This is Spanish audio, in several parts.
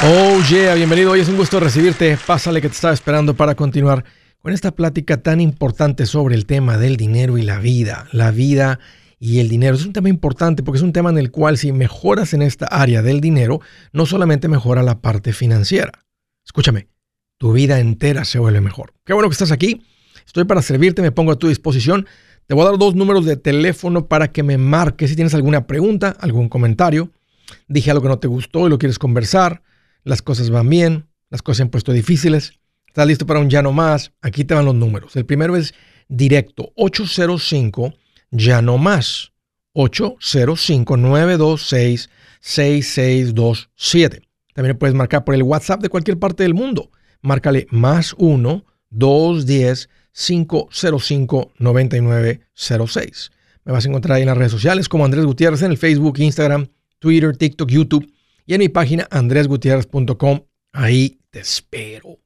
Oh yeah, bienvenido. Hoy es un gusto recibirte. Pásale que te estaba esperando para continuar con esta plática tan importante sobre el tema del dinero y la vida. La vida y el dinero es un tema importante porque es un tema en el cual si mejoras en esta área del dinero, no solamente mejora la parte financiera. Escúchame, tu vida entera se vuelve mejor. Qué bueno que estás aquí. Estoy para servirte, me pongo a tu disposición. Te voy a dar dos números de teléfono para que me marques si tienes alguna pregunta, algún comentario. Dije algo que no te gustó y lo quieres conversar las cosas van bien, las cosas se han puesto difíciles, estás listo para un ya no más, aquí te van los números. El primero es directo, 805 ya no más, 805-926-6627. También puedes marcar por el WhatsApp de cualquier parte del mundo. Márcale más 1-210-505-9906. Me vas a encontrar ahí en las redes sociales como Andrés Gutiérrez en el Facebook, Instagram, Twitter, TikTok, YouTube y en mi página andresgutierrez.com. Ahí te espero.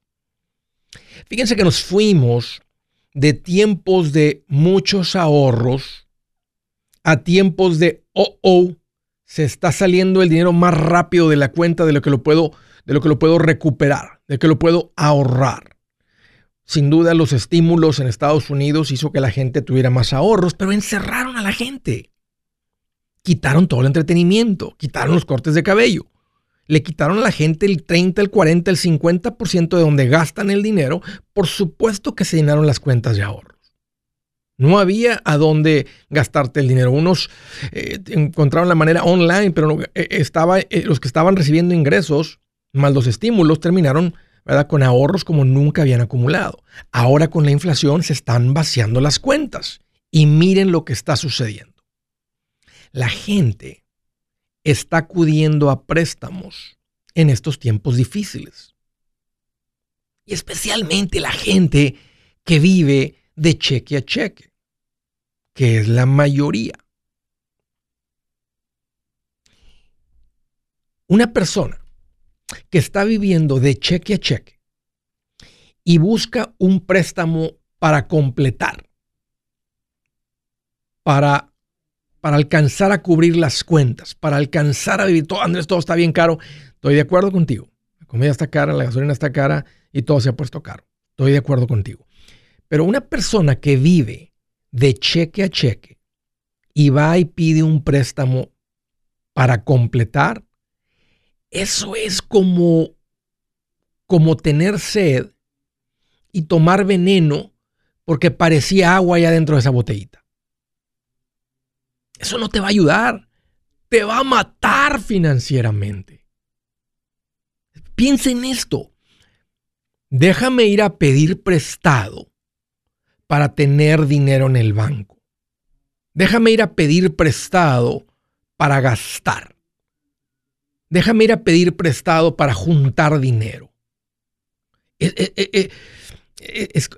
Fíjense que nos fuimos de tiempos de muchos ahorros a tiempos de, oh, oh, se está saliendo el dinero más rápido de la cuenta de lo que lo puedo, de lo que lo puedo recuperar, de lo que lo puedo ahorrar. Sin duda los estímulos en Estados Unidos hizo que la gente tuviera más ahorros, pero encerraron a la gente. Quitaron todo el entretenimiento, quitaron los cortes de cabello, le quitaron a la gente el 30, el 40, el 50% de donde gastan el dinero, por supuesto que se llenaron las cuentas de ahorros. No había a dónde gastarte el dinero. Unos eh, encontraron la manera online, pero eh, estaba, eh, los que estaban recibiendo ingresos, más los estímulos, terminaron ¿verdad? con ahorros como nunca habían acumulado. Ahora con la inflación se están vaciando las cuentas. Y miren lo que está sucediendo. La gente está acudiendo a préstamos en estos tiempos difíciles. Y especialmente la gente que vive de cheque a cheque, que es la mayoría. Una persona que está viviendo de cheque a cheque y busca un préstamo para completar, para para alcanzar a cubrir las cuentas, para alcanzar a vivir. Todo, Andrés, todo está bien caro. Estoy de acuerdo contigo. La comida está cara, la gasolina está cara y todo se ha puesto caro. Estoy de acuerdo contigo. Pero una persona que vive de cheque a cheque y va y pide un préstamo para completar, eso es como, como tener sed y tomar veneno porque parecía agua allá dentro de esa botellita. Eso no te va a ayudar. Te va a matar financieramente. Piensa en esto. Déjame ir a pedir prestado para tener dinero en el banco. Déjame ir a pedir prestado para gastar. Déjame ir a pedir prestado para juntar dinero. Es,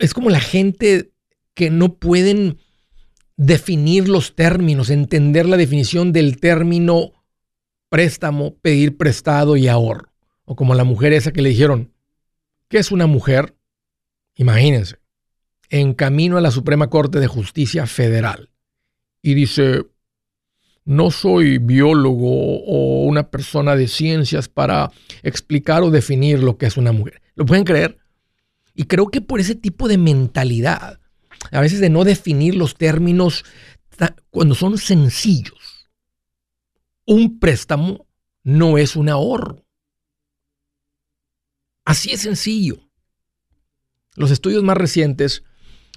es, como la gente que no pueden definir los términos, entender la definición del término préstamo, pedir prestado y ahorro. O como la mujer esa que le dijeron, ¿qué es una mujer? Imagínense, en camino a la Suprema Corte de Justicia Federal. Y dice, no soy biólogo o una persona de ciencias para explicar o definir lo que es una mujer. ¿Lo pueden creer? Y creo que por ese tipo de mentalidad, a veces de no definir los términos cuando son sencillos. Un préstamo no es un ahorro. Así es sencillo. Los estudios más recientes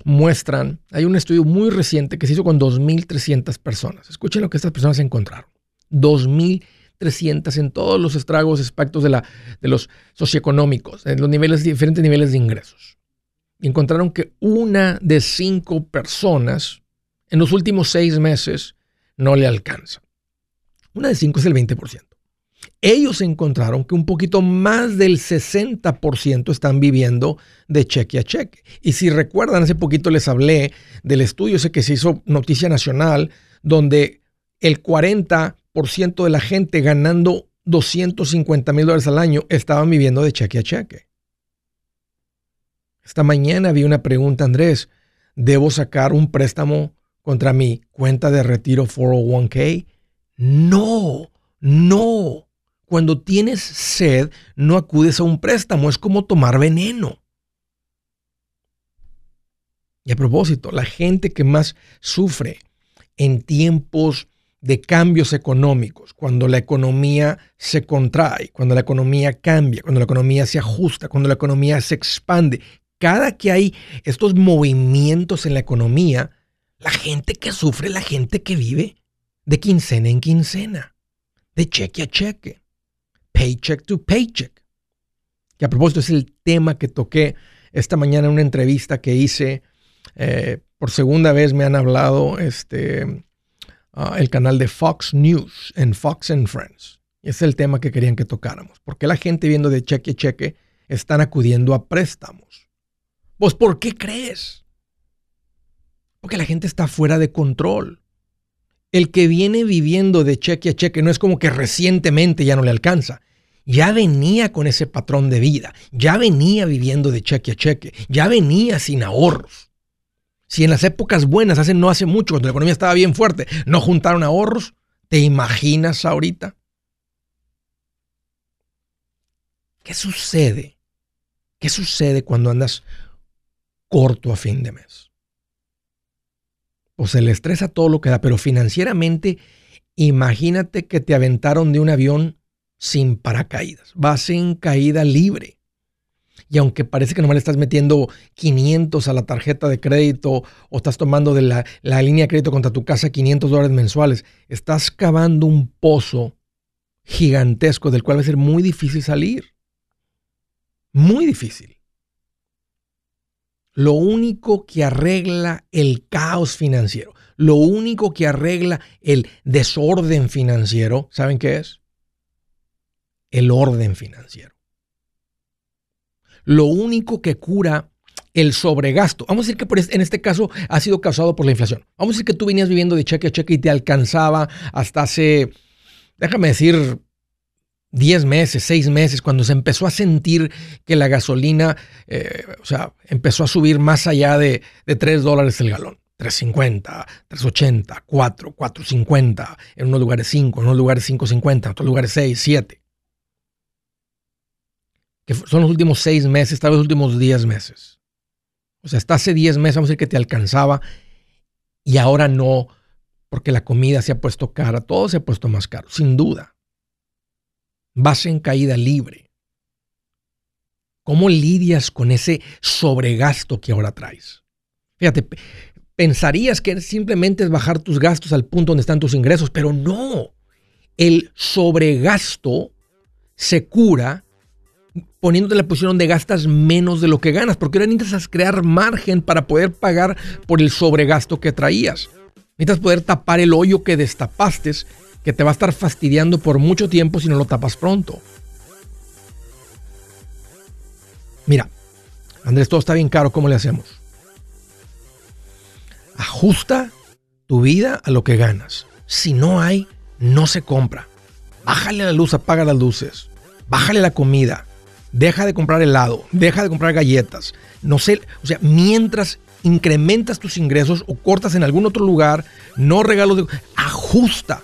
muestran, hay un estudio muy reciente que se hizo con 2.300 personas. Escuchen lo que estas personas encontraron. 2.300 en todos los estragos, aspectos de, la, de los socioeconómicos, en los niveles, diferentes niveles de ingresos encontraron que una de cinco personas en los últimos seis meses no le alcanza. Una de cinco es el 20%. Ellos encontraron que un poquito más del 60% están viviendo de cheque a cheque. Y si recuerdan, hace poquito les hablé del estudio ese que se hizo noticia nacional, donde el 40% de la gente ganando 250 mil dólares al año estaban viviendo de cheque a cheque. Esta mañana vi una pregunta, Andrés, ¿debo sacar un préstamo contra mi cuenta de retiro 401k? No, no. Cuando tienes sed, no acudes a un préstamo, es como tomar veneno. Y a propósito, la gente que más sufre en tiempos de cambios económicos, cuando la economía se contrae, cuando la economía cambia, cuando la economía se ajusta, cuando la economía se expande, cada que hay estos movimientos en la economía, la gente que sufre, la gente que vive de quincena en quincena, de cheque a cheque, paycheck to paycheck. Que a propósito es el tema que toqué esta mañana en una entrevista que hice. Eh, por segunda vez me han hablado este, ah, el canal de Fox News en Fox and Friends. Es el tema que querían que tocáramos. ¿Por qué la gente viendo de cheque a cheque están acudiendo a préstamos? Pues ¿por qué crees? Porque la gente está fuera de control. El que viene viviendo de cheque a cheque no es como que recientemente ya no le alcanza. Ya venía con ese patrón de vida, ya venía viviendo de cheque a cheque, ya venía sin ahorros. Si en las épocas buenas, hace, no hace mucho, cuando la economía estaba bien fuerte, no juntaron ahorros, ¿te imaginas ahorita? ¿Qué sucede? ¿Qué sucede cuando andas corto a fin de mes? o se le estresa todo lo que da, pero financieramente, imagínate que te aventaron de un avión sin paracaídas, vas en caída libre. Y aunque parece que nomás le estás metiendo 500 a la tarjeta de crédito o estás tomando de la, la línea de crédito contra tu casa 500 dólares mensuales, estás cavando un pozo gigantesco del cual va a ser muy difícil salir. Muy difícil. Lo único que arregla el caos financiero, lo único que arregla el desorden financiero, ¿saben qué es? El orden financiero. Lo único que cura el sobregasto. Vamos a decir que en este caso ha sido causado por la inflación. Vamos a decir que tú venías viviendo de cheque a cheque y te alcanzaba hasta hace, déjame decir, 10 meses, 6 meses, cuando se empezó a sentir que la gasolina, eh, o sea, empezó a subir más allá de, de 3 dólares el galón. 3.50, 3.80, 4, 4.50, en unos lugares 5, en unos lugares 5.50, en otros lugares 6, 7. Que son los últimos 6 meses, tal vez los últimos 10 meses. O sea, hasta hace 10 meses, vamos a decir que te alcanzaba y ahora no, porque la comida se ha puesto cara, todo se ha puesto más caro, sin duda vas en caída libre. ¿Cómo lidias con ese sobregasto que ahora traes? Fíjate, pensarías que simplemente es bajar tus gastos al punto donde están tus ingresos, pero no. El sobregasto se cura poniéndote la posición donde gastas menos de lo que ganas, porque ahora necesitas crear margen para poder pagar por el sobregasto que traías. Necesitas poder tapar el hoyo que destapaste que te va a estar fastidiando por mucho tiempo si no lo tapas pronto. Mira, Andrés, todo está bien caro, ¿cómo le hacemos? Ajusta tu vida a lo que ganas. Si no hay, no se compra. Bájale la luz, apaga las luces. Bájale la comida. Deja de comprar helado. Deja de comprar galletas. No sé, o sea, mientras incrementas tus ingresos o cortas en algún otro lugar, no regalos de... Ajusta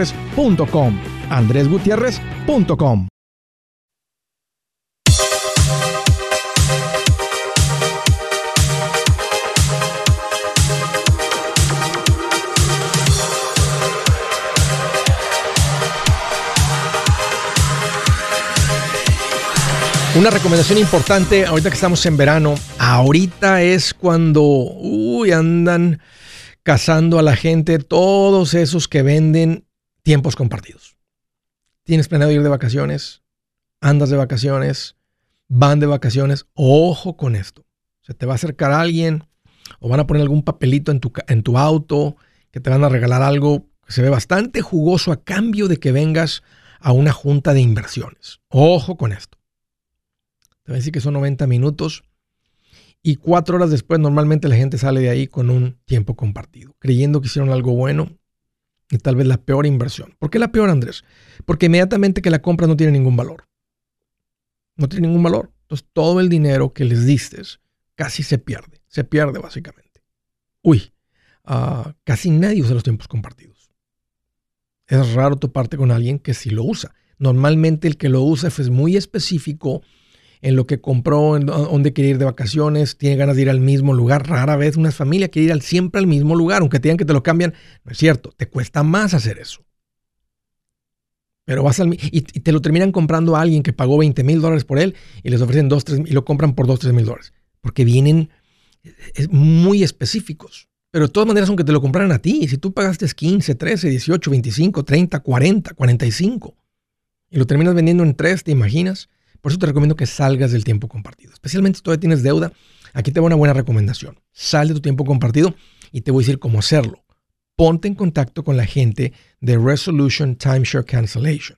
andresgutierrez.com. andresgutierrez.com. Una recomendación importante, ahorita que estamos en verano, ahorita es cuando uy, andan cazando a la gente todos esos que venden tiempos compartidos. Tienes planeado ir de vacaciones, andas de vacaciones, van de vacaciones, ojo con esto. Se te va a acercar alguien o van a poner algún papelito en tu, en tu auto que te van a regalar algo que se ve bastante jugoso a cambio de que vengas a una junta de inversiones. Ojo con esto. Te voy a decir que son 90 minutos y cuatro horas después normalmente la gente sale de ahí con un tiempo compartido, creyendo que hicieron algo bueno y tal vez la peor inversión. ¿Por qué la peor, Andrés? Porque inmediatamente que la compra no tiene ningún valor. No tiene ningún valor. Entonces todo el dinero que les diste casi se pierde. Se pierde básicamente. Uy, uh, casi nadie usa los tiempos compartidos. Es raro toparte con alguien que sí lo usa. Normalmente el que lo usa es muy específico en lo que compró, en dónde quiere ir de vacaciones, tiene ganas de ir al mismo lugar. Rara vez una familia quiere ir siempre al mismo lugar, aunque te digan que te lo cambian. No es cierto, te cuesta más hacer eso. Pero vas al y, te lo terminan comprando a alguien que pagó 20 mil dólares por él y les ofrecen 2, 3 y lo compran por 2, 3 mil dólares. Porque vienen muy específicos. Pero de todas maneras, aunque te lo compraran a ti, si tú pagaste 15, 13, 18, 25, 30, 40, 45 y lo terminas vendiendo en 3, ¿te imaginas? Por eso te recomiendo que salgas del tiempo compartido. Especialmente si todavía tienes deuda, aquí te voy una buena recomendación. Sal de tu tiempo compartido y te voy a decir cómo hacerlo. Ponte en contacto con la gente de Resolution Timeshare Cancellation.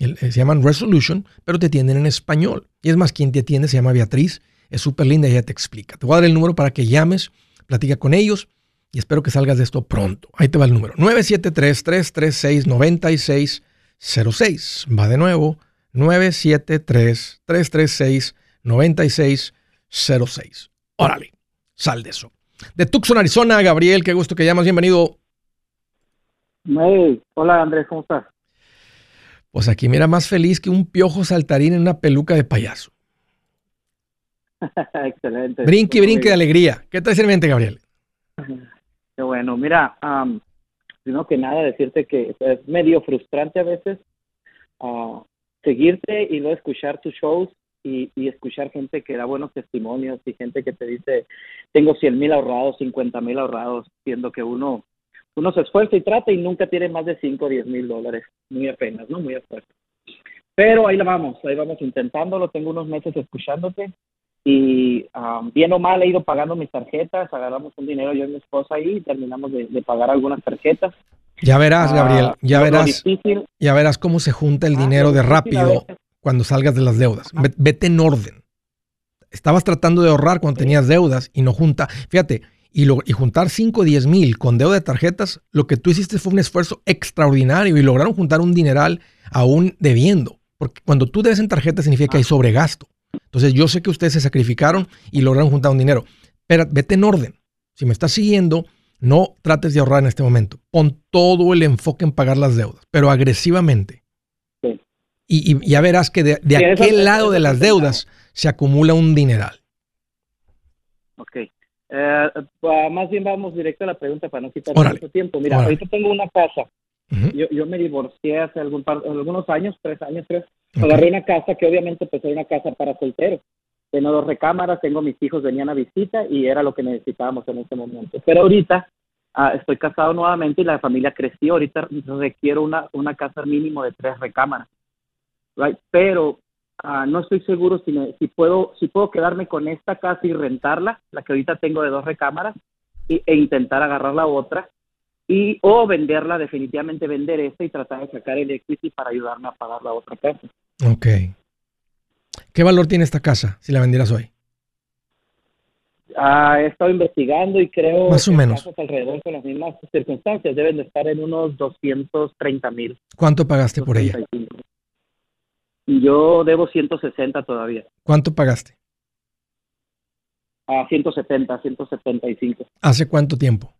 Eh, se llaman Resolution, pero te atienden en español. Y es más, quien te atiende se llama Beatriz. Es súper linda ella te explica. Te voy a dar el número para que llames, platica con ellos y espero que salgas de esto pronto. Ahí te va el número. 973-336-9606. Va de nuevo. 973-336-9606. Órale, sal de eso. De Tucson, Arizona, Gabriel, qué gusto que llamas, bienvenido. hola Andrés, ¿cómo estás? Pues aquí mira más feliz que un piojo saltarín en una peluca de payaso. Excelente. Brinque, brinque de alegría. ¿Qué tal mente, Gabriel? Qué bueno. Mira, um, primero que nada decirte que es medio frustrante a veces uh, seguirte y no escuchar tus shows y, escuchar gente que da buenos testimonios y gente que te dice, tengo 100 mil ahorrados, 50 mil ahorrados, siendo que uno, uno se esfuerza y trata y nunca tiene más de 5 o 10 mil dólares, muy apenas, ¿no? Muy apenas. Pero ahí la vamos, ahí vamos intentándolo, tengo unos meses escuchándote y um, bien o mal he ido pagando mis tarjetas, agarramos un dinero yo y mi esposa ahí y terminamos de pagar algunas tarjetas ya verás, Gabriel, ah, ya verás. Ya verás cómo se junta el ah, dinero de rápido cuando salgas de las deudas. Vete en orden. Estabas tratando de ahorrar cuando tenías deudas y no junta. Fíjate, y, lo, y juntar 5 o 10 mil con deuda de tarjetas, lo que tú hiciste fue un esfuerzo extraordinario y lograron juntar un dineral aún debiendo. Porque cuando tú debes en tarjeta significa que hay ah. sobregasto. Entonces yo sé que ustedes se sacrificaron y lograron juntar un dinero. Pero vete en orden. Si me estás siguiendo, no trates de ahorrar en este momento. Pon todo el enfoque en pagar las deudas, pero agresivamente. Y, ya verás que de, aquel lado de las deudas se acumula un dineral. Ok. Eh, más bien vamos directo a la pregunta para no quitar mucho tiempo. Mira, ahorita tengo una casa. yo, me divorcié hace algún algunos años, tres años, tres. Agarré una casa que obviamente pues era una casa para solteros tengo dos recámaras, tengo mis hijos, venían a visita y era lo que necesitábamos en ese momento. Pero ahorita ah, estoy casado nuevamente y la familia creció, ahorita requiero una, una casa mínimo de tres recámaras. right? Pero ah, no estoy seguro si, me- si puedo si puedo quedarme con esta casa y rentarla, la que ahorita tengo de dos recámaras, y- e intentar agarrar la otra y o venderla, definitivamente vender esta y tratar de sacar el equity para ayudarme a pagar la otra casa. Ok. ¿Qué valor tiene esta casa si la vendieras hoy? Ah, he estado investigando y creo Más o que menos. casas alrededor con las mismas circunstancias deben de estar en unos 230 mil. ¿Cuánto pagaste por ella? Yo debo 160 todavía. ¿Cuánto pagaste? A 170, 175. ¿Hace cuánto tiempo?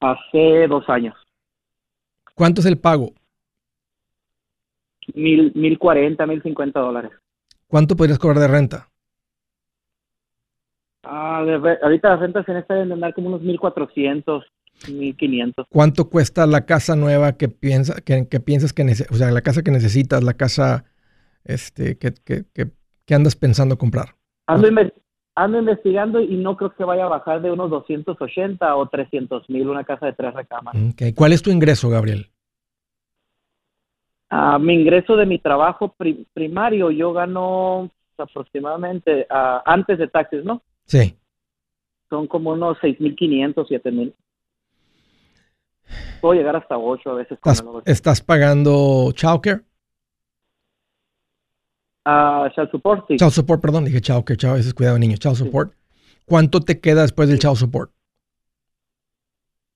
Hace dos años. ¿Cuánto es el pago? Mil, mil cuarenta, mil cincuenta dólares. ¿Cuánto podrías cobrar de renta? Ah, de re- ahorita las rentas en esta deben de andar como unos mil cuatrocientos, mil quinientos. ¿Cuánto cuesta la casa nueva que, piensa, que, que piensas que necesitas? O sea, la casa que necesitas, la casa este, que, que, que- que andas pensando comprar. Ando, inve- ando investigando y no creo que vaya a bajar de unos 280 o 300 mil una casa de tres recámaras. Ok. ¿Cuál es tu ingreso, Gabriel? Ah, mi ingreso de mi trabajo pri- primario, yo gano aproximadamente, antes de taxes, ¿no? Sí. Son como unos 6.500, 7.000. Puedo llegar hasta 8 a veces. ¿Estás, pagando childcare? Ah, child support, sí. Child support, perdón, dije childcare, child, ese es cuidado de niños. Child support. ¿Cuánto te queda después del child support?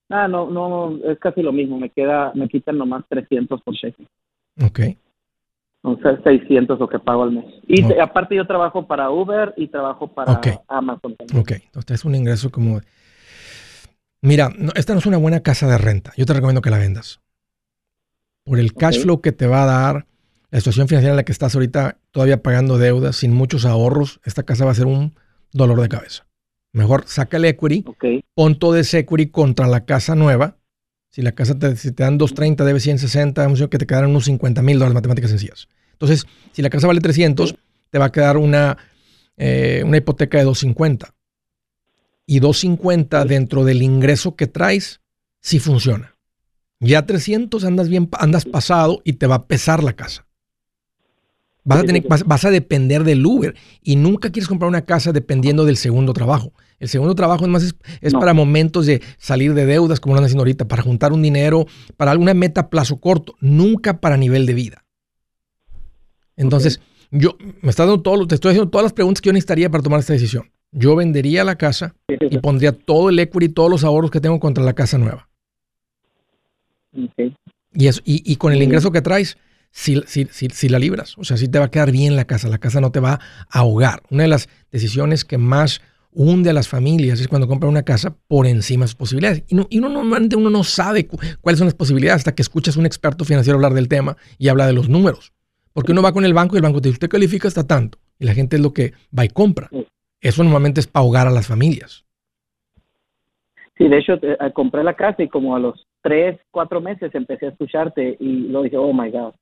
Ah, no, no, es casi lo mismo. Me queda, me quitan nomás 300 por cheque. Ok. O sea, 600 lo que pago al mes. Y aparte yo trabajo para Uber y trabajo para. Amazon también. Ok. Entonces es un ingreso como... Mira, no- esta no es una buena casa de renta. Yo te recomiendo que la vendas. Por el cash flow que te va a dar, la situación financiera en la que estás ahorita todavía pagando deudas, sin muchos ahorros, esta casa va a ser un dolor de cabeza. Mejor saca el equity, pon todo ese equity contra la casa nueva. Si la casa te, si te dan 230, debe 160, vamos que te quedaron unos 50 mil dólares, matemáticas sencillas. Entonces, si la casa vale 300, te va a quedar una, eh, una hipoteca de 250. Y 250 dentro del ingreso que traes, sí funciona. Ya 300 andas bien, andas pasado y te va a pesar la casa. Vas a, tener, vas, vas a depender del Uber y nunca quieres comprar una casa dependiendo del segundo trabajo. El segundo trabajo es más es, es No. para momentos de salir de deudas, como lo andan haciendo ahorita, para juntar un dinero, para alguna meta a plazo corto, nunca para nivel de vida. Entonces, yo me estás dando todo, te estoy haciendo todas las preguntas que yo necesitaría para tomar esta decisión. Yo vendería la casa y pondría todo el equity, todos los ahorros que tengo contra la casa nueva. Y, eso, y, y con el ingreso que traes, si, si, si, si la libras. O sea, si te va a quedar bien la casa. La casa no te va a ahogar. Una de las decisiones que más hunde a las familias es cuando compran una casa por encima de sus posibilidades. Y, no, y uno normalmente uno no sabe cu- cuáles son las posibilidades hasta que escuchas a un experto financiero hablar del tema y habla de los números. Porque uno va con el banco y el banco te dice, usted califica hasta tanto. Y la gente es lo que va y compra. Eso normalmente es para ahogar a las familias. Sí, de hecho, eh, eh, compré la casa y como a los tres, cuatro meses empecé a escucharte y lo dije, oh my God.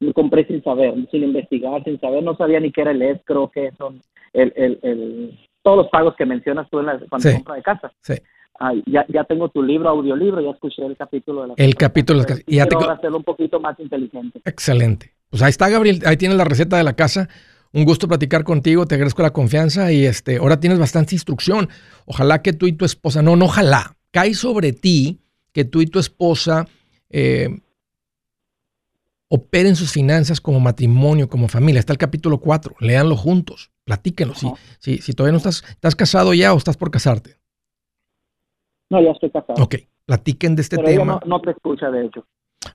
Lo compré sin saber, sin investigar, sin saber, no sabía ni qué era el escro, qué son el, el, el, todos los pagos que mencionas tú en la, cuando Sí. compra de casa. Sí. Ah, ya, ya tengo tu libro, audiolibro, ya escuché el capítulo de la El capítulo de las casas. Y ya hacerlo un poquito más inteligente. Excelente. Pues ahí está, Gabriel. Ahí tienes la receta de la casa. Un gusto platicar contigo. Te agradezco la confianza y este, ahora tienes bastante instrucción. Ojalá que tú y tu esposa, no, no, ojalá. Cae sobre ti que tú y tu esposa eh, operen sus finanzas como matrimonio, como familia. Está el capítulo 4. Léanlo juntos. Platíquenlo. Si, si, si todavía no estás, estás casado ya o estás por casarte. No, ya estoy casado. Ok. Platiquen de este pero ella tema. no, no te escucha, de hecho.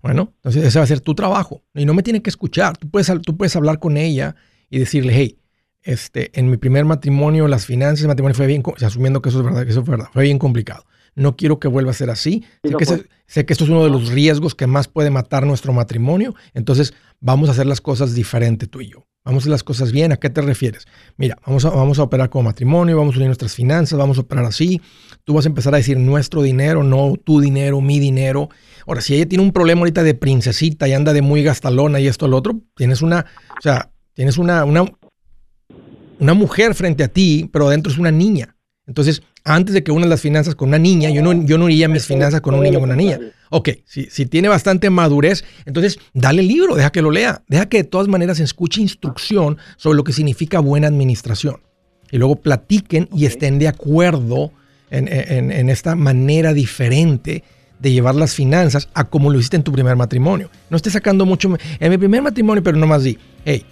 Bueno, entonces ese va a ser tu trabajo. Y no me tiene que escuchar. Tú puedes, tú puedes hablar con ella y decirle, hey, este, en mi primer matrimonio, las finanzas del matrimonio fue bien, asumiendo que eso es verdad, que eso fue verdad, fue bien complicado. No quiero que vuelva a ser así. Sí sé, que sé que esto es uno de los riesgos que más puede matar nuestro matrimonio. Entonces, vamos a hacer las cosas diferente tú y yo. Vamos a hacer las cosas bien. ¿A qué te refieres? Mira, vamos a, vamos a operar como matrimonio, vamos a unir nuestras finanzas, vamos a operar así. Tú vas a empezar a decir nuestro dinero, no tu dinero, mi dinero. Ahora, si ella tiene un problema ahorita de princesita y anda de muy gastalona y esto, lo otro, tienes una, o sea, tienes una, una, una mujer frente a ti, pero adentro es una niña. Entonces, antes de que unas las finanzas con una niña, yo no, yo no iría mis finanzas con un niño o una niña. Ok, si, si tiene bastante madurez, entonces dale el libro, deja que lo lea. Deja que de todas maneras escuche instrucción sobre lo que significa buena administración. Y luego platiquen y estén de acuerdo en, en- en esta manera diferente de llevar las finanzas a como lo hiciste en tu primer matrimonio. No estés sacando mucho. En mi primer matrimonio, pero no más di, hey,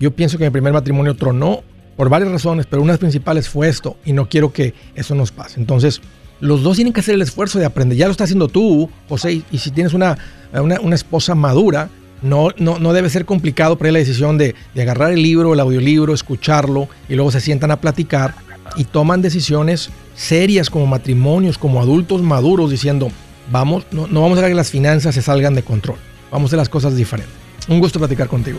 yo pienso que mi primer matrimonio tronó por varias razones, pero una de las principales fue esto y no quiero que eso nos pase. Entonces, los dos tienen que hacer el esfuerzo de aprender. Ya lo está haciendo tú, José, y, y si tienes una, una, esposa madura, no, no, no debe ser complicado para la decisión de, de agarrar el libro, el audiolibro, escucharlo y luego se sientan a platicar y toman decisiones serias como matrimonios, como adultos maduros, diciendo, vamos, no, no vamos a dejar que las finanzas se salgan de control. Vamos a hacer las cosas diferentes. Un gusto platicar contigo.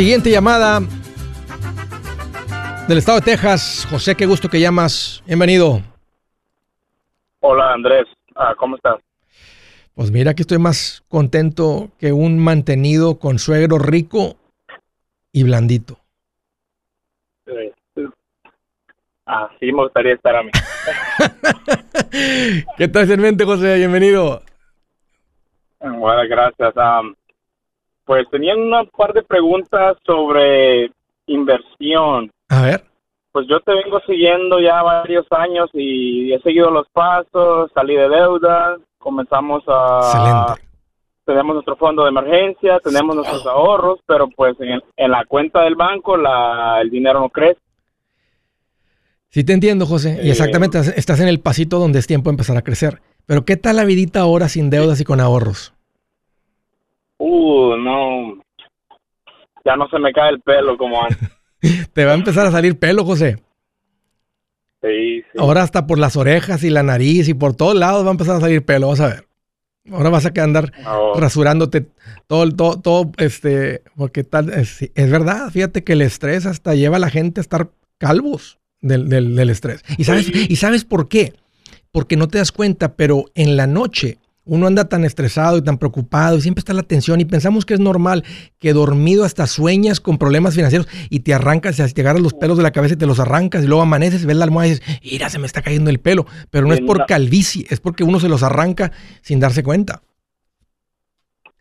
Siguiente llamada del estado de Texas. José, qué gusto que llamas. Bienvenido. Hola Andrés, Ah, ¿cómo estás? Pues mira que estoy más contento que un mantenido con suegro rico y blandito. Así me gustaría estar a mí. ¿Qué tal en mente, José? Bienvenido. Bueno, gracias. Am, pues tenía una par de preguntas sobre inversión. A ver. Pues yo te vengo siguiendo ya varios años y he seguido los pasos, salí de deuda, comenzamos a... Excelente. Tenemos nuestro fondo de emergencia, tenemos nuestros ahorros, pero pues en, en la cuenta del banco la, el dinero no crece. Sí te entiendo, José. Y Eh, exactamente, estás en el pasito donde es tiempo de empezar a crecer. Pero ¿qué tal la vidita ahora sin deudas y con ahorros? Uh, no. Ya no se me cae el pelo como antes. Te va a empezar a salir pelo, José. Sí, sí. Ahora hasta por las orejas y la nariz y por todos lados va a empezar a salir pelo, vas a ver. Ahora vas a andar Oh, rasurándote todo, todo, todo, este, porque tal, es, es verdad, fíjate que el estrés hasta lleva a la gente a estar calvos del, del- del estrés. ¿Y sabes, Sí. ¿Y sabes por qué? Porque no te das cuenta, pero en la noche uno anda tan estresado y tan preocupado y siempre está la tensión y pensamos que es normal que dormido hasta sueñas con problemas financieros y te arrancas, y te agarras los pelos de la cabeza y te los arrancas y luego amaneces, ves la almohada y dices, mira, se me está cayendo el pelo. Pero no es por calvicie, es porque uno se los arranca sin darse cuenta.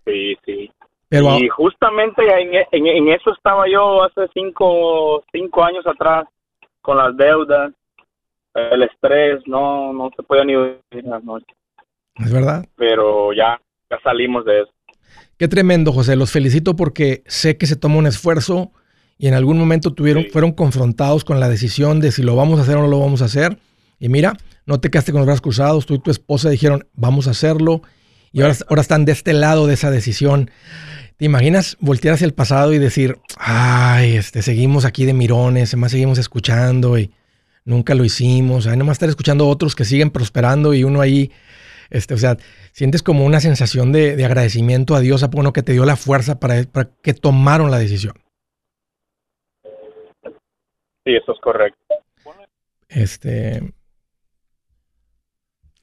sí, sí. Pero y justamente en, en- en eso estaba yo hace cinco, cinco años atrás, con las deudas, el estrés, no, no se podía ni dormir en las noches. Es verdad. Pero ya, ya salimos de eso. Qué tremendo, José. Los felicito porque sé que se toma un esfuerzo y en algún momento tuvieron, Sí. fueron confrontados con la decisión de si lo vamos a hacer o no lo vamos a hacer. Y mira, no te quedaste con los brazos cruzados. Tú y tu esposa dijeron, vamos a hacerlo. Y ahora, ahora están de este lado de esa decisión. ¿Te imaginas voltear hacia el pasado y decir, ay, este, seguimos aquí de mirones, más seguimos escuchando y nunca lo hicimos? Ay, nomás estar escuchando a otros que siguen prosperando y uno ahí, este, o sea, sientes como una sensación de, de agradecimiento a Dios, a uno que te dio la fuerza para, para que tomaron la decisión. Sí, eso es correcto. Este,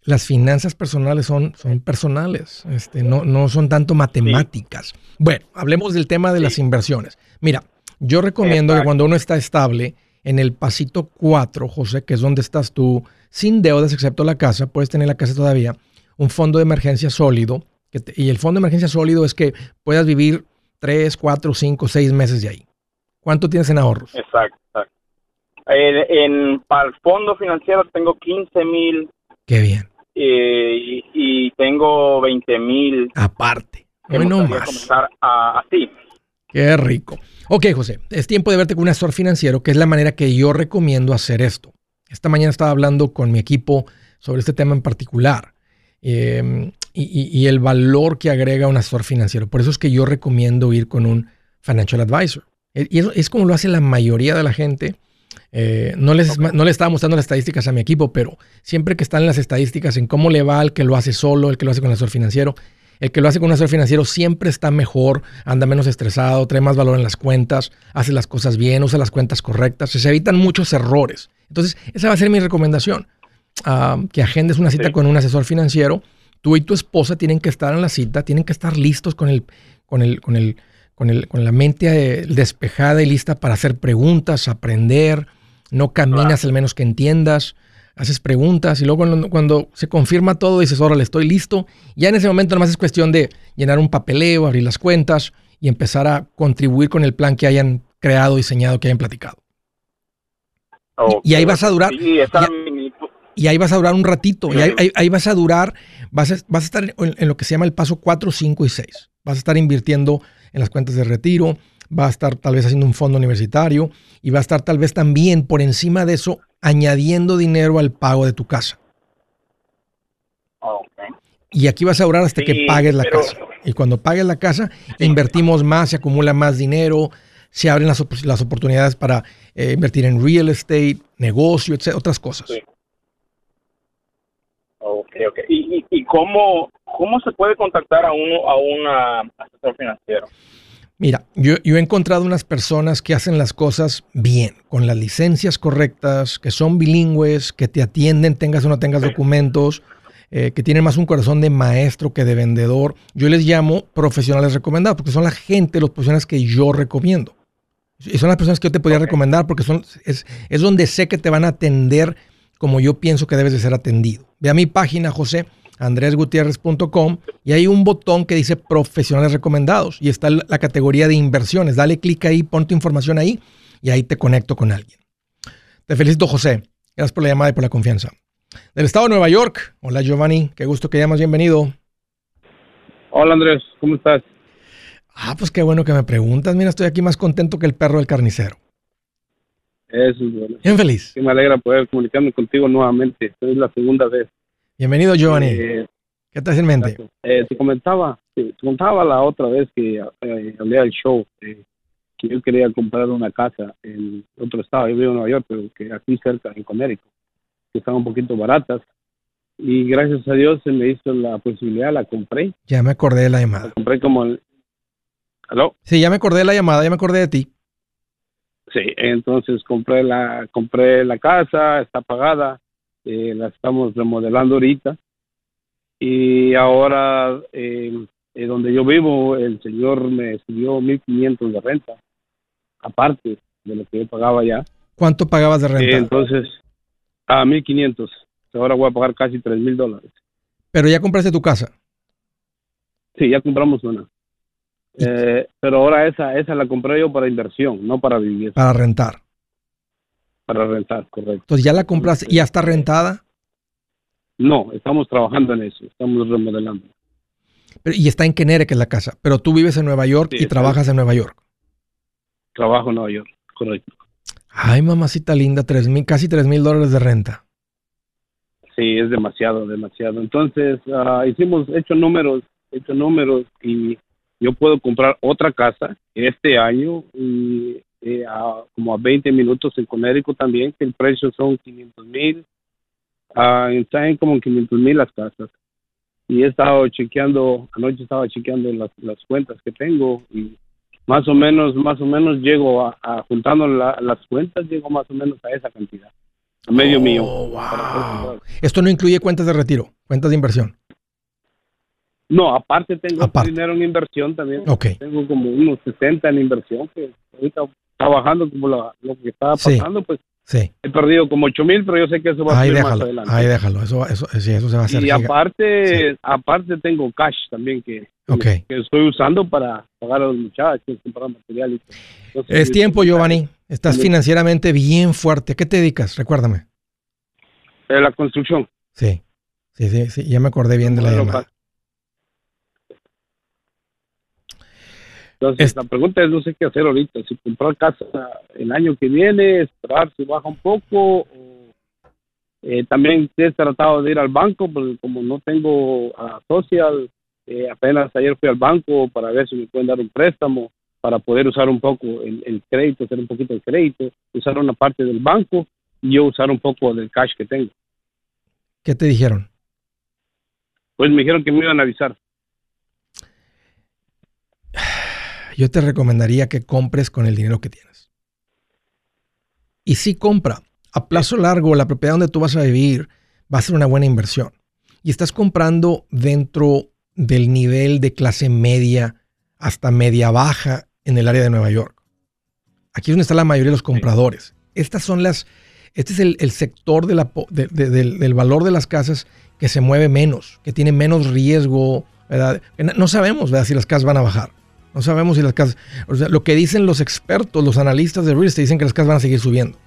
las finanzas personales son, son personales, este, no, no son tanto matemáticas. Bueno, hablemos del tema de las inversiones. Mira, yo recomiendo que cuando uno está estable, en el pasito 4, José, que es donde estás tú, sin deudas excepto la casa, puedes tener la casa todavía, un fondo de emergencia sólido. y el fondo de emergencia sólido es que puedas vivir 3, 4, 5, 6 meses de ahí. ¿Cuánto tienes en ahorros? Exacto. En, para el fondo financiero tengo 15 mil. Qué bien. Eh, y, tengo 20 mil. Aparte. No más. comenzar así. Qué rico. Ok, José, es tiempo de verte con un asesor financiero, que es la manera que yo recomiendo hacer esto. Esta mañana estaba hablando con mi equipo sobre este tema en particular em, y, el valor que agrega un asesor financiero. Por eso es que yo recomiendo ir con un financial advisor. E, y eso es como lo hace la mayoría de la gente. Eh, no, les, no le estaba mostrando las estadísticas a mi equipo, pero siempre que están las estadísticas en cómo le va al que lo hace solo, el que lo hace con el asesor financiero, el que lo hace con un asesor financiero siempre está mejor, anda menos estresado, trae más valor en las cuentas, hace las cosas bien, usa las cuentas correctas, se evitan muchos errores. Entonces, esa va a ser mi recomendación, ah, que agendes una cita con un asesor financiero. Tú y tu esposa tienen que estar en la cita, tienen que estar listos con el, con el, con el, con, el, con la mente eh, despejada y lista para hacer preguntas, aprender. No caminas al menos que entiendas haces preguntas y luego cuando, se confirma todo dices, órale, estoy listo. Ya en ese momento nomás es cuestión de llenar un papeleo, abrir las cuentas y empezar a contribuir con el plan que hayan creado, diseñado, que hayan platicado. Y ahí vas a durar. Y, ahí vas a durar un ratito. Y ahí, vas a durar, vas a, vas a estar en, lo que se llama el paso 4, 5 y 6. Vas a estar invirtiendo en las cuentas de retiro, va a estar tal vez haciendo un fondo universitario y va a estar tal vez también por encima de eso añadiendo dinero al pago de tu casa. Y aquí vas a durar hasta que pagues la casa. Y cuando pagues la casa, invertimos más, se acumula más dinero, se abren las, las oportunidades para eh, invertir en real estate, negocio, etc., otras cosas. Ok, ok. ¿Y, y, cómo, cómo se puede contactar a uno a un asesor financiero? Mira, yo, he encontrado unas personas que hacen las cosas bien, con las licencias correctas, que son bilingües, que te atienden, tengas o no tengas documentos, eh, que tienen más un corazón de maestro que de vendedor. Yo les llamo profesionales recomendados, porque son la gente, los profesionales que yo recomiendo. Y son las personas que yo te podría recomendar porque son, es, es donde sé que te van a atender como yo pienso que debes de ser atendido. Ve a mi página, José, andresgutierrez.com y hay un botón que dice profesionales recomendados y está la categoría de inversiones. Dale clic ahí, pon tu información ahí y ahí te conecto con alguien. Te felicito, José. Gracias por la llamada y por la confianza. Del estado de Nueva York. Hola, Giovanni. Qué gusto que llamas. Bienvenido. Hola, Andrés. ¿Cómo estás? Ah, pues qué bueno que me preguntas. Mira, estoy aquí más contento que el perro del carnicero. Eso es bueno. Bien feliz. me alegra poder comunicarme contigo nuevamente. es la segunda vez. Bienvenido, Giovanni. Eh, ¿Qué te hace en mente? Eh, te comentaba, te comentaba la otra vez que eh, hablé al show que yo quería comprar una casa en otro estado. Yo vivo en Nueva York, pero que aquí cerca, en Connecticut, que están un poquito baratas. Y gracias a Dios se me hizo la posibilidad, la compré. Ya me acordé de la llamada. La compré como... El... ¿Aló? Sí, ya me acordé de la llamada, ya me acordé de ti. Sí, entonces compré la, compré la casa, está pagada eh, la estamos remodelando ahorita. Y ahora, eh, eh, donde yo vivo, el señor me subió 1.500 de renta, aparte de lo que yo pagaba ya. ¿Cuánto pagabas de renta? entonces, a 1.500. Ahora voy a pagar casi 3.000 dólares. ¿Pero ya compraste tu casa? Sí, ya compramos una. Pero ahora esa, esa la compré yo para inversión, no para vivir. Para rentar para rentar, correcto. Entonces ya la compras y ya está rentada. No, estamos trabajando en eso, estamos remodelando. Pero, y está en Kenere, que es la casa, pero tú vives en Nueva York y trabajas en Nueva York. Trabajo en Nueva York, correcto. Ay, mamacita linda, tres mil, casi tres mil dólares de renta. Sí, es demasiado, demasiado. Entonces, uh, hicimos, hecho números, hecho números y yo puedo comprar otra casa este año y eh, a, como a 20 minutos en Connecticut también, que el precio son 500 mil, uh, están como en 500 mil las casas. Y he estado chequeando, anoche estaba chequeando las, las cuentas que tengo y más o menos, más o menos llego a, juntando las cuentas, llego más o menos a esa cantidad, a medio mío. Oh, Esto no incluye cuentas de retiro, cuentas de inversión. No, aparte tengo dinero en inversión también. Tengo como unos 60 en inversión que ahorita trabajando como lo, lo que estaba Sí. pasando, pues Sí. he perdido como 8 mil, pero yo sé que eso va a subir más adelante. ahí déjalo. Eso, eso, sí, eso se va a hacer. y giga- aparte, aparte tengo cash también que, que estoy usando para pagar a los muchachos, comprar material y todo. Entonces, Es tiempo, Giovanni. Estás financieramente bien fuerte. ¿A qué te dedicas? Recuérdame. eh, la construcción. Sí. Sí, sí, sí. Ya me acordé bien de la llamada. Entonces, Es- la pregunta es, no sé qué hacer ahorita, si comprar casa el año que viene, esperar si baja un poco, o eh, también he tratado de ir al banco, porque como no tengo ah, social, eh, apenas ayer fui al banco para ver si me pueden dar un préstamo, para poder usar un poco el, el crédito, hacer un poquito de crédito, usar una parte del banco y yo usar un poco del cash que tengo. ¿Qué te dijeron? Pues me dijeron que me iban a avisar. Yo te recomendaría que compres con el dinero que tienes. Y si compra, a plazo largo, la propiedad donde tú vas a vivir va a ser una buena inversión. Y estás comprando dentro del nivel de clase media hasta media baja en el área de Nueva York. Aquí es donde está la mayoría de los compradores. Estas son las, este es el, el sector de la po- de- de- del, del valor de las casas que se mueve menos, que tiene menos riesgo, no- No sabemos ¿verdad? si las casas van a bajar. No sabemos si las casas, o sea, lo que dicen los expertos, los analistas de real estate dicen que las casas van a seguir subiendo.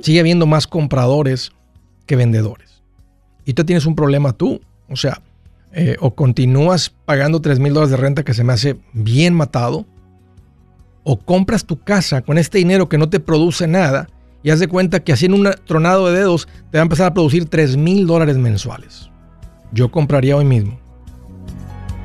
Sigue habiendo más compradores que vendedores. Y tú tienes un problema tú. O sea, eh, o continúas pagando 3 mil dólares de renta que se me hace bien matado, o compras tu casa con este dinero que no te produce nada y haz de cuenta que así en un tronado de dedos te va a empezar a producir 3 mil dólares mensuales. Yo compraría hoy mismo.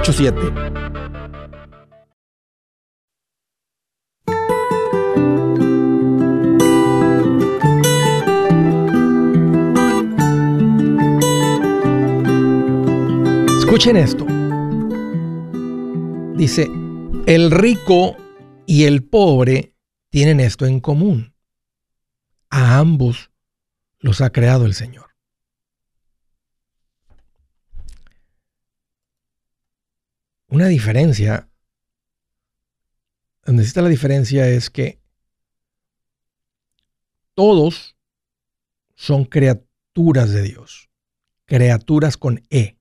8887 844 748 8887 Escuchen esto. Dice, el rico y el pobre tienen esto en común. A ambos los ha creado el Señor. Una diferencia, donde está la diferencia es que todos son criaturas de Dios, criaturas con E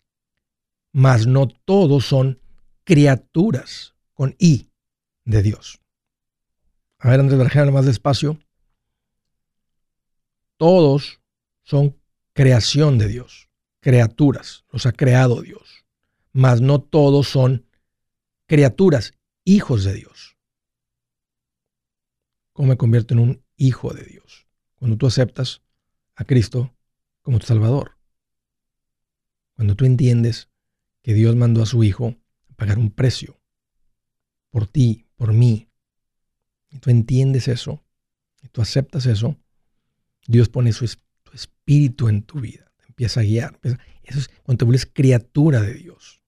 mas no todos son criaturas con I de Dios. A ver, Andrés Berjano, más despacio. Todos son creación de Dios, criaturas, los ha creado Dios, mas no todos son criaturas, hijos de Dios. ¿Cómo me convierto en un hijo de Dios? Cuando tú aceptas a Cristo como tu Salvador. Cuando tú entiendes que Dios mandó a su Hijo a pagar un precio por ti, por mí. Y tú entiendes eso, y tú aceptas eso, Dios pone su, tu espíritu en tu vida, te empieza a guiar. eso es cuando te vuelves criatura de Dios.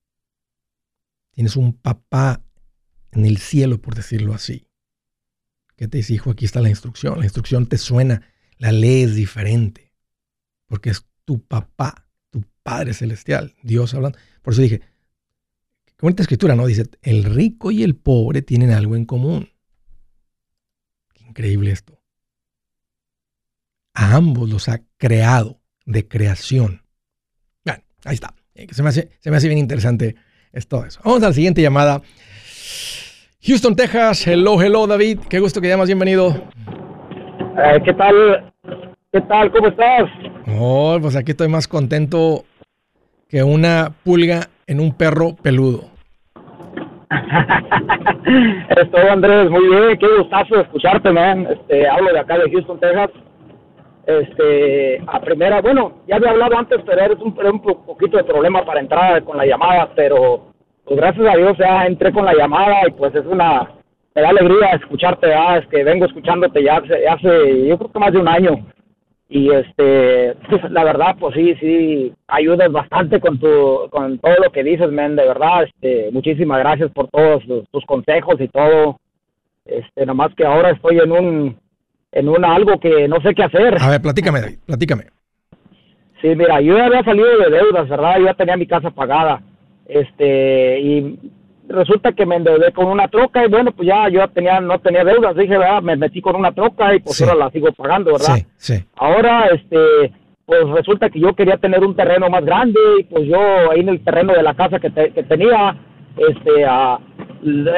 Tienes un papá en el cielo, por decirlo así. ¿Qué te dice, hijo? Aquí está la instrucción. La instrucción te suena, la ley es diferente, porque es tu papá, tu Padre Celestial, Dios hablando. Por eso dije, qué bonita escritura, ¿no? Dice, el rico y el pobre tienen algo en común. Qué increíble esto. A ambos los ha creado de creación. Bueno, ahí está. Eh, Se me hace, se me hace bien interesante es todo eso. Vamos a la siguiente llamada. Houston, Texas. Hello, hello, David. Qué gusto que llamas. Bienvenido. Eh, ¿Qué tal? ¿Qué tal? ¿Cómo estás? Oh, pues aquí estoy más contento que una pulga en un perro peludo. Estoy Andrés, muy bien, qué gustazo escucharte, man. Este, hablo de acá de Houston, Texas. Este, a primera, bueno, ya había hablado antes, pero eres un, poquito de problema para entrar con la llamada, pero pues gracias a Dios ya entré con la llamada y pues es una, me da alegría escucharte, ya, es que vengo escuchándote ya hace, hace, yo creo que más de un año. Y este pues, la verdad pues sí sí ayudas bastante con tu con todo lo que dices men de verdad este muchísimas gracias por todos tus, consejos y todo. Este nomás que ahora estoy en un en un algo que no sé qué hacer a ver platícame David platícame sí mira yo ya había salido de deudas verdad yo ya tenía mi casa pagada este y resulta que me endeudé con una troca y bueno, pues ya yo tenía, no tenía deudas, dije, ¿verdad? me metí con una troca y pues ahora la sigo pagando, ¿verdad? Sí, sí. Ahora, este, pues resulta que yo quería tener un terreno más grande y pues yo ahí en el terreno de la casa que, que tenía, este,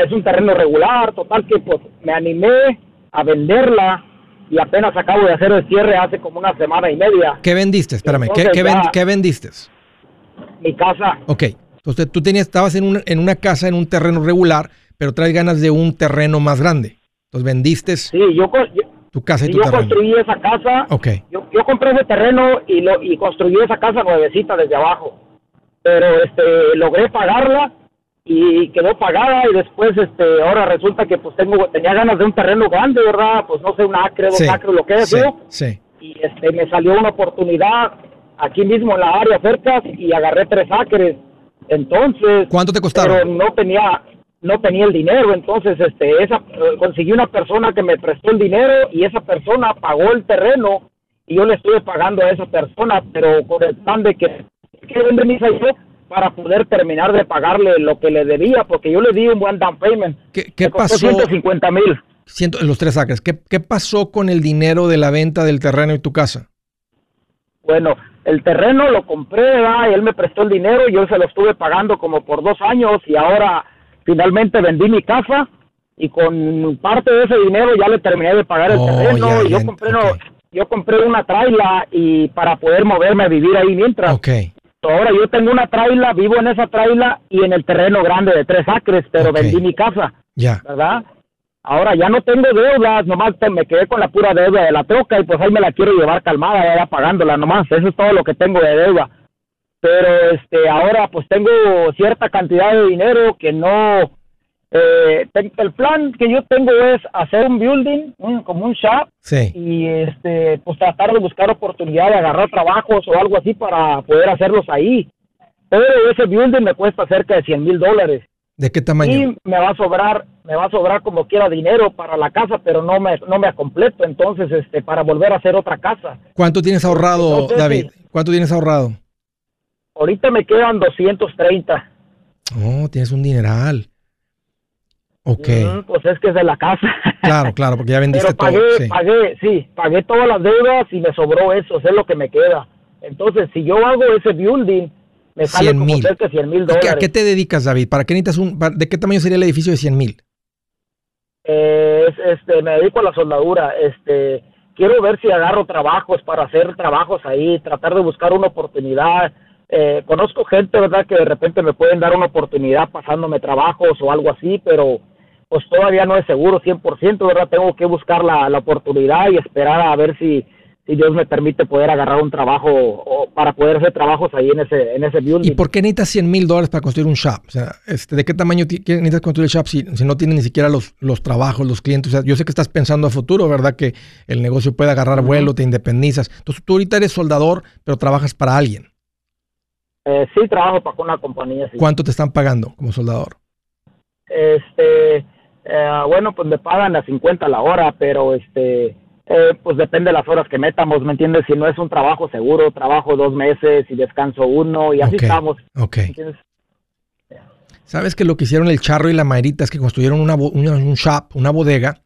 es un terreno regular, total que pues me animé a venderla y apenas acabo de hacer el cierre hace como una semana y media. ¿Qué vendiste? Espérame, ¿qué, qué, ¿qué vendiste? Mi casa. Ok, entonces tú tenías, estabas en una, en una casa, en un terreno regular, pero traes ganas de un terreno más grande. Entonces vendiste sí, yo, tu casa y tu yo terreno. construí esa casa. Okay. Yo, yo, compré ese terreno y, lo, y construí esa casa nuevecita desde abajo. Pero este logré pagarla y quedó pagada y después este ahora resulta que pues tengo tenía ganas de un terreno grande, ¿verdad? Pues no sé, un acre, dos acres, lo que es, sí, sí. Y este me salió una oportunidad aquí mismo en la área cerca y agarré tres acres entonces, ¿cuánto te costaron? Pero no tenía no tenía el dinero, entonces este esa conseguí una persona que me prestó el dinero y esa persona pagó el terreno y yo le estuve pagando a esa persona, pero con el plan de que que vender mi yo para poder terminar de pagarle lo que le debía, porque yo le di un buen down payment. ¿Qué, qué pasó? 150 mil. Los tres acres. ¿Qué, ¿Qué pasó con el dinero de la venta del terreno y tu casa? Bueno, el terreno lo compré, y él me prestó el dinero, yo se lo estuve pagando como por dos años y ahora finalmente vendí mi casa y con parte de ese dinero ya le terminé de pagar el Oh, terreno. ya, y yo compré, no- ok. yo compré una traila y para poder moverme a vivir ahí mientras. Ok. Ahora yo tengo una traila, vivo en esa traila y en el terreno grande de tres acres, pero vendí mi casa, Ya. ¿verdad? Ahora ya no tengo deudas, nomás te- me quedé con la pura deuda de la troca y pues ahí me la quiero llevar calmada, ya pagándola nomás, eso es todo lo que tengo de deuda. Pero este ahora pues tengo cierta cantidad de dinero que no eh, el plan que yo tengo es hacer un building, un- como un shop Sí. y este pues tratar de buscar oportunidad de agarrar trabajos o algo así para poder hacerlos ahí. Pero ese building me cuesta cerca de 100 mil dólares ¿De qué tamaño? y me va a sobrar me va a sobrar como quiera dinero para la casa pero no me no me completo entonces este para volver a hacer otra casa ¿Cuánto tienes ahorrado, David? ¿Cuánto tienes ahorrado? ahorita me quedan 230 Oh, tienes un dineral. Ok. Mm, pues es que es de la casa Claro, claro, porque ya vendiste pero pagué todo. Sí. pagué sí pagué todas las deudas y me sobró eso eso es lo que me queda entonces si yo hago ese building me sale 100 como cerca de 100 mil ¿A qué, dólares a qué te dedicas, David? ¿Para qué necesitas un, ¿De qué tamaño sería el edificio de 100 mil? Eh, es- este, me dedico a la soldadura. Este, quiero ver si agarro trabajos para hacer trabajos ahí, tratar de buscar una oportunidad. Eh, conozco gente, ¿verdad?, que de repente me pueden dar una oportunidad pasándome trabajos o algo así, pero pues todavía no es seguro 100%, ¿verdad? Tengo que buscar la, la oportunidad y esperar a ver si, si Dios me permite poder agarrar un trabajo o para poder hacer trabajos ahí en ese, en ese building. ¿Y por qué necesitas 100 mil dólares para construir un shop? O sea, este, ¿de qué tamaño necesitas construir el shop si, si no tienes ni siquiera los, los trabajos, los clientes? O sea, yo sé que estás pensando a futuro, ¿verdad? Que el negocio puede agarrar vuelo, te independizas. Entonces, tú ahorita eres soldador, pero trabajas para alguien. Eh, sí, trabajo para una compañía. Sí. ¿Cuánto te están pagando como soldador? Este, eh, bueno, pues me pagan a 50 la hora, pero este, eh, pues depende de las horas que metamos, ¿me entiendes? Si no es un trabajo seguro, trabajo dos meses y descanso uno y así estamos. Ok. ¿Sabes que lo que hicieron el Charro y la Mayrita es que construyeron una, un shop, una bodega,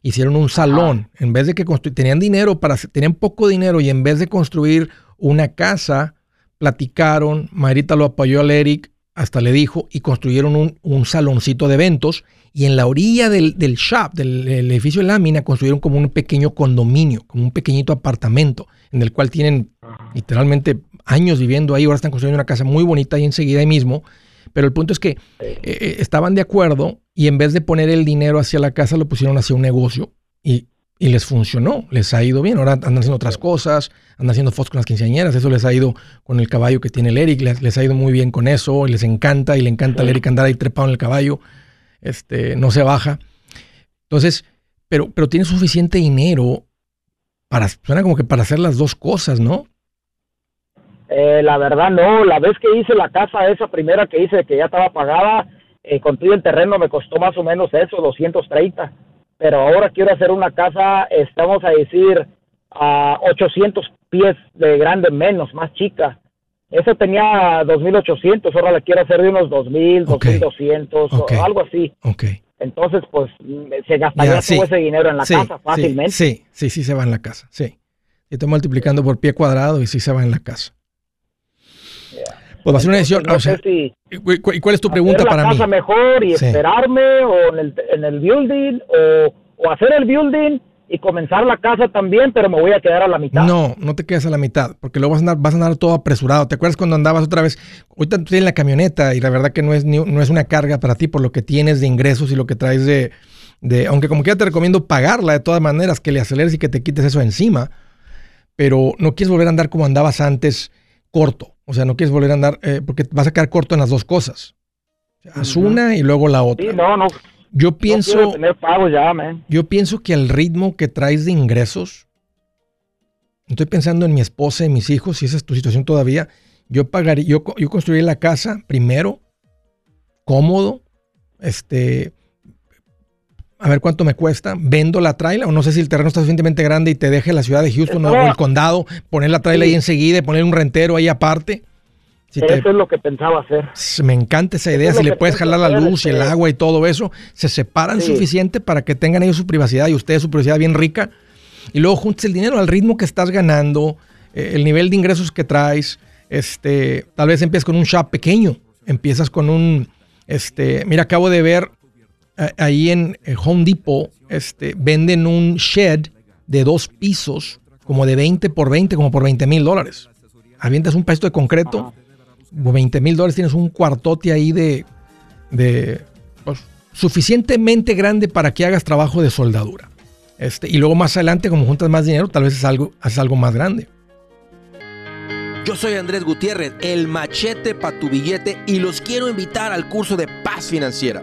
hicieron un salón. En vez de que tenían dinero para tenían poco dinero y en vez de construir una casa, platicaron, Mayrita lo apoyó al Eric hasta le dijo, y construyeron un, un saloncito de eventos. Y en la orilla del, del shop, del, del edificio de lámina, construyeron como un pequeño condominio, como un pequeñito apartamento, en el cual tienen literalmente años viviendo ahí. Ahora están construyendo una casa muy bonita ahí enseguida ahí mismo. Pero el punto es que eh, eh, estaban de acuerdo y en vez de poner el dinero hacia la casa, lo pusieron hacia un negocio y, y les funcionó, les ha ido bien. Ahora andan haciendo otras cosas, andan haciendo fotos con las quinceañeras, eso les ha ido con el caballo que tiene el Eric, les, les ha ido muy bien con eso, les encanta y le encanta al Eric andar ahí trepado en el caballo, este, no se baja. Entonces, pero, pero tiene suficiente dinero para, suena como que para hacer las dos cosas, ¿no? Eh, la verdad no, la vez que hice la casa esa primera que hice que ya estaba pagada, eh, el terreno me costó más o menos eso, 230. Pero ahora quiero hacer una casa, estamos a decir, a 800 pies de grande menos, más chica. Esa tenía 2.800, ahora la quiero hacer de unos 2.000, Ok. 2.200, Ok. o algo así. Ok. Entonces, pues, se gastaría Ya, sí. todo ese dinero en la Sí, casa sí, fácilmente. Sí, sí, sí se va en la casa, sí. Y estoy multiplicando por pie cuadrado y sí se va en la casa. Pues va a ser una decisión. No o sea, si ¿y cu- cu- ¿y cuál es tu pregunta hacer para la mí? casa mejor y Sí. esperarme o en el, en el building o, o hacer el building y comenzar la casa también, pero me voy a quedar a la mitad. No, no te quedes a la mitad, porque luego vas a andar, vas a andar todo apresurado. ¿Te acuerdas cuando andabas otra vez? Ahorita tú tienes la camioneta y la verdad que no es, ni- no es una carga para ti por lo que tienes de ingresos y lo que traes de, de aunque como quiera te recomiendo pagarla de todas maneras, que le aceleres y que te quites eso encima, pero no quieres volver a andar como andabas antes, corto. O sea, no quieres volver a andar, eh, porque vas a quedar corto en las dos cosas. Haz una y luego la otra. Sí, no, no. Yo no pienso, tener pagos ya, man. yo pienso que al ritmo que traes de ingresos, estoy pensando en mi esposa y mis hijos, si esa es tu situación todavía, yo pagaría, yo, yo construiría la casa primero, cómodo, este, a ver cuánto me cuesta, vendo la traila, o no sé si el terreno está suficientemente grande y te deje la ciudad de Houston o el condado, poner la traila Sí. ahí enseguida, y poner un rentero ahí aparte. Si te- Eso es lo que pensaba hacer. me encanta esa idea. es Si le puedes jalar la luz y el este- agua y todo eso, se separan Sí. suficiente para que tengan ellos su privacidad y ustedes su privacidad bien rica. Y luego juntes el dinero al ritmo que estás ganando, eh, el nivel de ingresos que traes. Este, tal vez empiezas con un shop pequeño. Empiezas con un, este, mira, acabo de ver ahí en eh, Home Depot, este, venden un shed de dos pisos, como de 20 por 20, como por 20 mil dólares. Avientas un pedazo de concreto, 20 mil dólares, tienes un cuartote ahí de, de pues, suficientemente grande para que hagas trabajo de soldadura. Este, y luego más adelante, como juntas más dinero, tal vez es algo, haces algo más grande. Yo soy Andrés Gutiérrez, el machete para tu billete y los quiero invitar al curso de paz financiera.